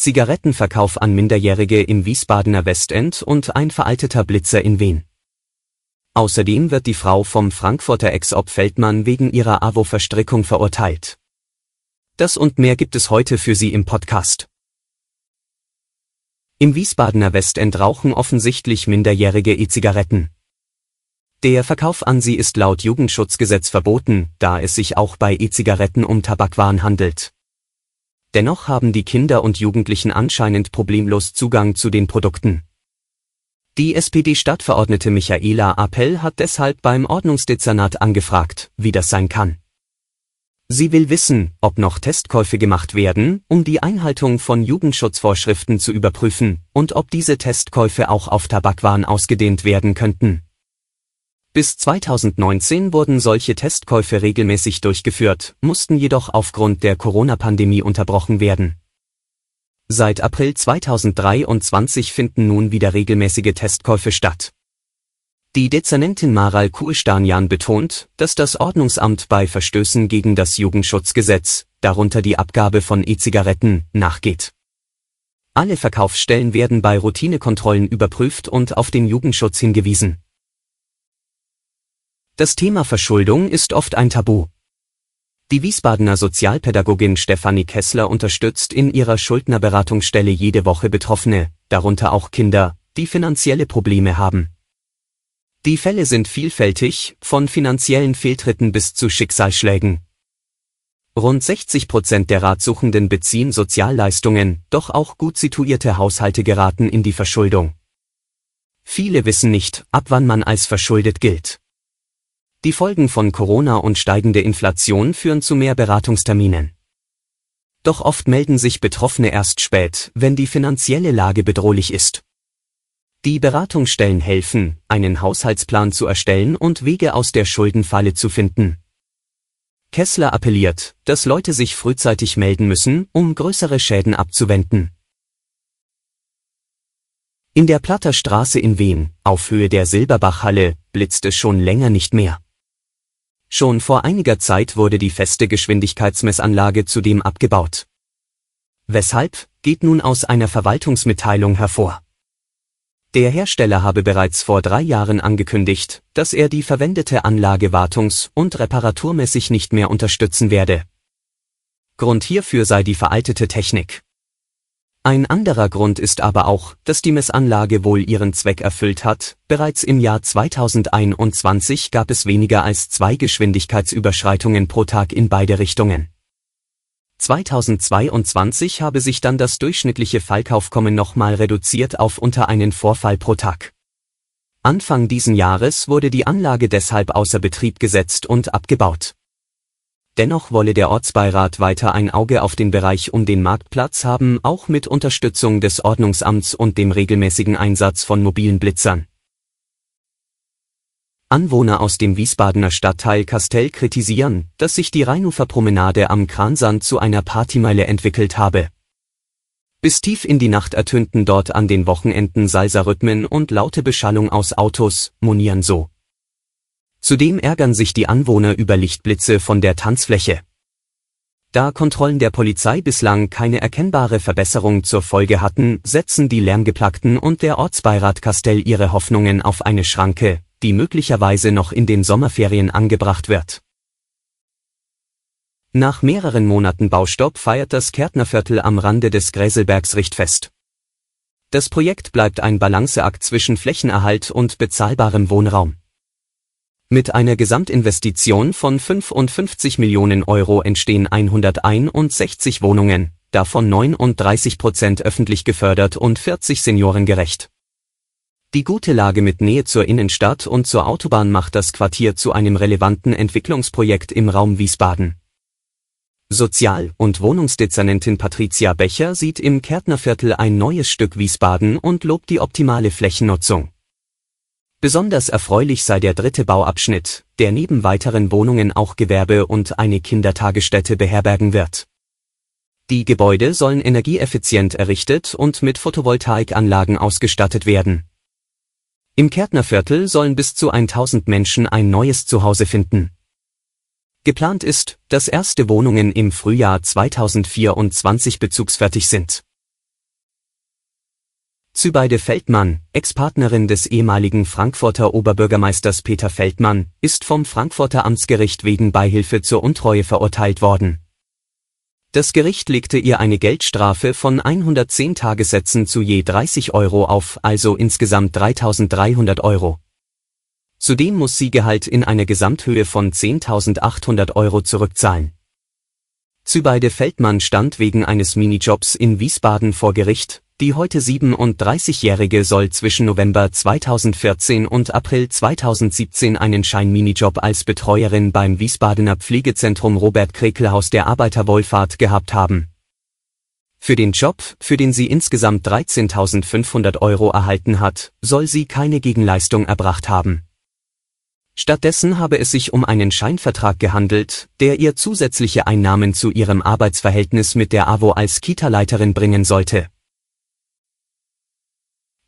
Zigarettenverkauf an Minderjährige im Wiesbadener Westend und ein veralteter Blitzer in Wien. Außerdem wird die Frau vom Frankfurter Ex-Ob Feldmann wegen ihrer AWO-Verstrickung verurteilt. Das und mehr gibt es heute für Sie im Podcast. Im Wiesbadener Westend rauchen offensichtlich minderjährige E-Zigaretten. Der Verkauf an sie ist laut Jugendschutzgesetz verboten, da es sich auch bei E-Zigaretten um Tabakwaren handelt. Dennoch haben die Kinder und Jugendlichen anscheinend problemlos Zugang zu den Produkten. Die SPD-Stadtverordnete Michaela Appell hat deshalb beim Ordnungsdezernat angefragt, wie das sein kann. Sie will wissen, ob noch Testkäufe gemacht werden, um die Einhaltung von Jugendschutzvorschriften zu überprüfen, und ob diese Testkäufe auch auf Tabakwaren ausgedehnt werden könnten. Bis 2019 wurden solche Testkäufe regelmäßig durchgeführt, mussten jedoch aufgrund der Corona-Pandemie unterbrochen werden. Seit April 2023 finden nun wieder regelmäßige Testkäufe statt. Die Dezernentin Maral Kuhlstanian betont, dass das Ordnungsamt bei Verstößen gegen das Jugendschutzgesetz, darunter die Abgabe von E-Zigaretten, nachgeht. Alle Verkaufsstellen werden bei Routinekontrollen überprüft und auf den Jugendschutz hingewiesen. Das Thema Verschuldung ist oft ein Tabu. Die Wiesbadener Sozialpädagogin Stefanie Kessler unterstützt in ihrer Schuldnerberatungsstelle jede Woche Betroffene, darunter auch Kinder, die finanzielle Probleme haben. Die Fälle sind vielfältig, von finanziellen Fehltritten bis zu Schicksalsschlägen. Rund 60 Prozent der Ratsuchenden beziehen Sozialleistungen, doch auch gut situierte Haushalte geraten in die Verschuldung. Viele wissen nicht, ab wann man als verschuldet gilt. Die Folgen von Corona und steigende Inflation führen zu mehr Beratungsterminen. Doch oft melden sich Betroffene erst spät, wenn die finanzielle Lage bedrohlich ist. Die Beratungsstellen helfen, einen Haushaltsplan zu erstellen und Wege aus der Schuldenfalle zu finden. Kessler appelliert, dass Leute sich frühzeitig melden müssen, um größere Schäden abzuwenden. In der Platter Straße in Wien, auf Höhe der Silberbachhalle, blitzt es schon länger nicht mehr. Schon vor einiger Zeit wurde die feste Geschwindigkeitsmessanlage zudem abgebaut. Weshalb, geht nun aus einer Verwaltungsmitteilung hervor. Der Hersteller habe bereits vor drei Jahren angekündigt, dass er die verwendete Anlage wartungs- und reparaturmäßig nicht mehr unterstützen werde. Grund hierfür sei die veraltete Technik. Ein anderer Grund ist aber auch, dass die Messanlage wohl ihren Zweck erfüllt hat, bereits im Jahr 2021 gab es weniger als zwei Geschwindigkeitsüberschreitungen pro Tag in beide Richtungen. 2022 habe sich dann das durchschnittliche Fallkaufkommen nochmal reduziert auf unter einen Vorfall pro Tag. Anfang diesen Jahres wurde die Anlage deshalb außer Betrieb gesetzt und abgebaut. Dennoch wolle der Ortsbeirat weiter ein Auge auf den Bereich um den Marktplatz haben, auch mit Unterstützung des Ordnungsamts und dem regelmäßigen Einsatz von mobilen Blitzern. Anwohner aus dem Wiesbadener Stadtteil Kastell kritisieren, dass sich die Rheinufer Promenade am Kransand zu einer Partymeile entwickelt habe. Bis tief in die Nacht ertönten dort an den Wochenenden Salsa-Rhythmen und laute Beschallung aus Autos, monieren so. Zudem ärgern sich die Anwohner über Lichtblitze von der Tanzfläche. Da Kontrollen der Polizei bislang keine erkennbare Verbesserung zur Folge hatten, setzen die Lärmgeplagten und der Ortsbeirat Kastell ihre Hoffnungen auf eine Schranke, die möglicherweise noch in den Sommerferien angebracht wird. Nach mehreren Monaten Baustopp feiert das Kärtnerviertel am Rande des Gräselbergs Richtfest. Das Projekt bleibt ein Balanceakt zwischen Flächenerhalt und bezahlbarem Wohnraum. Mit einer Gesamtinvestition von 55 Millionen Euro entstehen 161 Wohnungen, davon 39 Prozent öffentlich gefördert und 40 seniorengerecht. Die gute Lage mit Nähe zur Innenstadt und zur Autobahn macht das Quartier zu einem relevanten Entwicklungsprojekt im Raum Wiesbaden. Sozial- und Wohnungsdezernentin Patricia Becher sieht im Kärtnerviertel ein neues Stück Wiesbaden und lobt die optimale Flächennutzung. Besonders erfreulich sei der dritte Bauabschnitt, der neben weiteren Wohnungen auch Gewerbe und eine Kindertagesstätte beherbergen wird. Die Gebäude sollen energieeffizient errichtet und mit Photovoltaikanlagen ausgestattet werden. Im Kärtnerviertel sollen bis zu 1000 Menschen ein neues Zuhause finden. Geplant ist, dass erste Wohnungen im Frühjahr 2024 bezugsfertig sind. Zübeide Feldmann, Ex-Partnerin des ehemaligen Frankfurter Oberbürgermeisters Peter Feldmann, ist vom Frankfurter Amtsgericht wegen Beihilfe zur Untreue verurteilt worden. Das Gericht legte ihr eine Geldstrafe von 110 Tagessätzen zu je 30 Euro auf, also insgesamt 3300 Euro. Zudem muss sie Gehalt in einer Gesamthöhe von 10.800 Euro zurückzahlen. Zübeide Feldmann stand wegen eines Minijobs in Wiesbaden vor Gericht, die heute 37-Jährige soll zwischen November 2014 und April 2017 einen Schein-Minijob als Betreuerin beim Wiesbadener Pflegezentrum Robert Krekelhaus der Arbeiterwohlfahrt gehabt haben. Für den Job, für den sie insgesamt 13.500 Euro erhalten hat, soll sie keine Gegenleistung erbracht haben. Stattdessen habe es sich um einen Scheinvertrag gehandelt, der ihr zusätzliche Einnahmen zu ihrem Arbeitsverhältnis mit der AWO als Kita-Leiterin bringen sollte.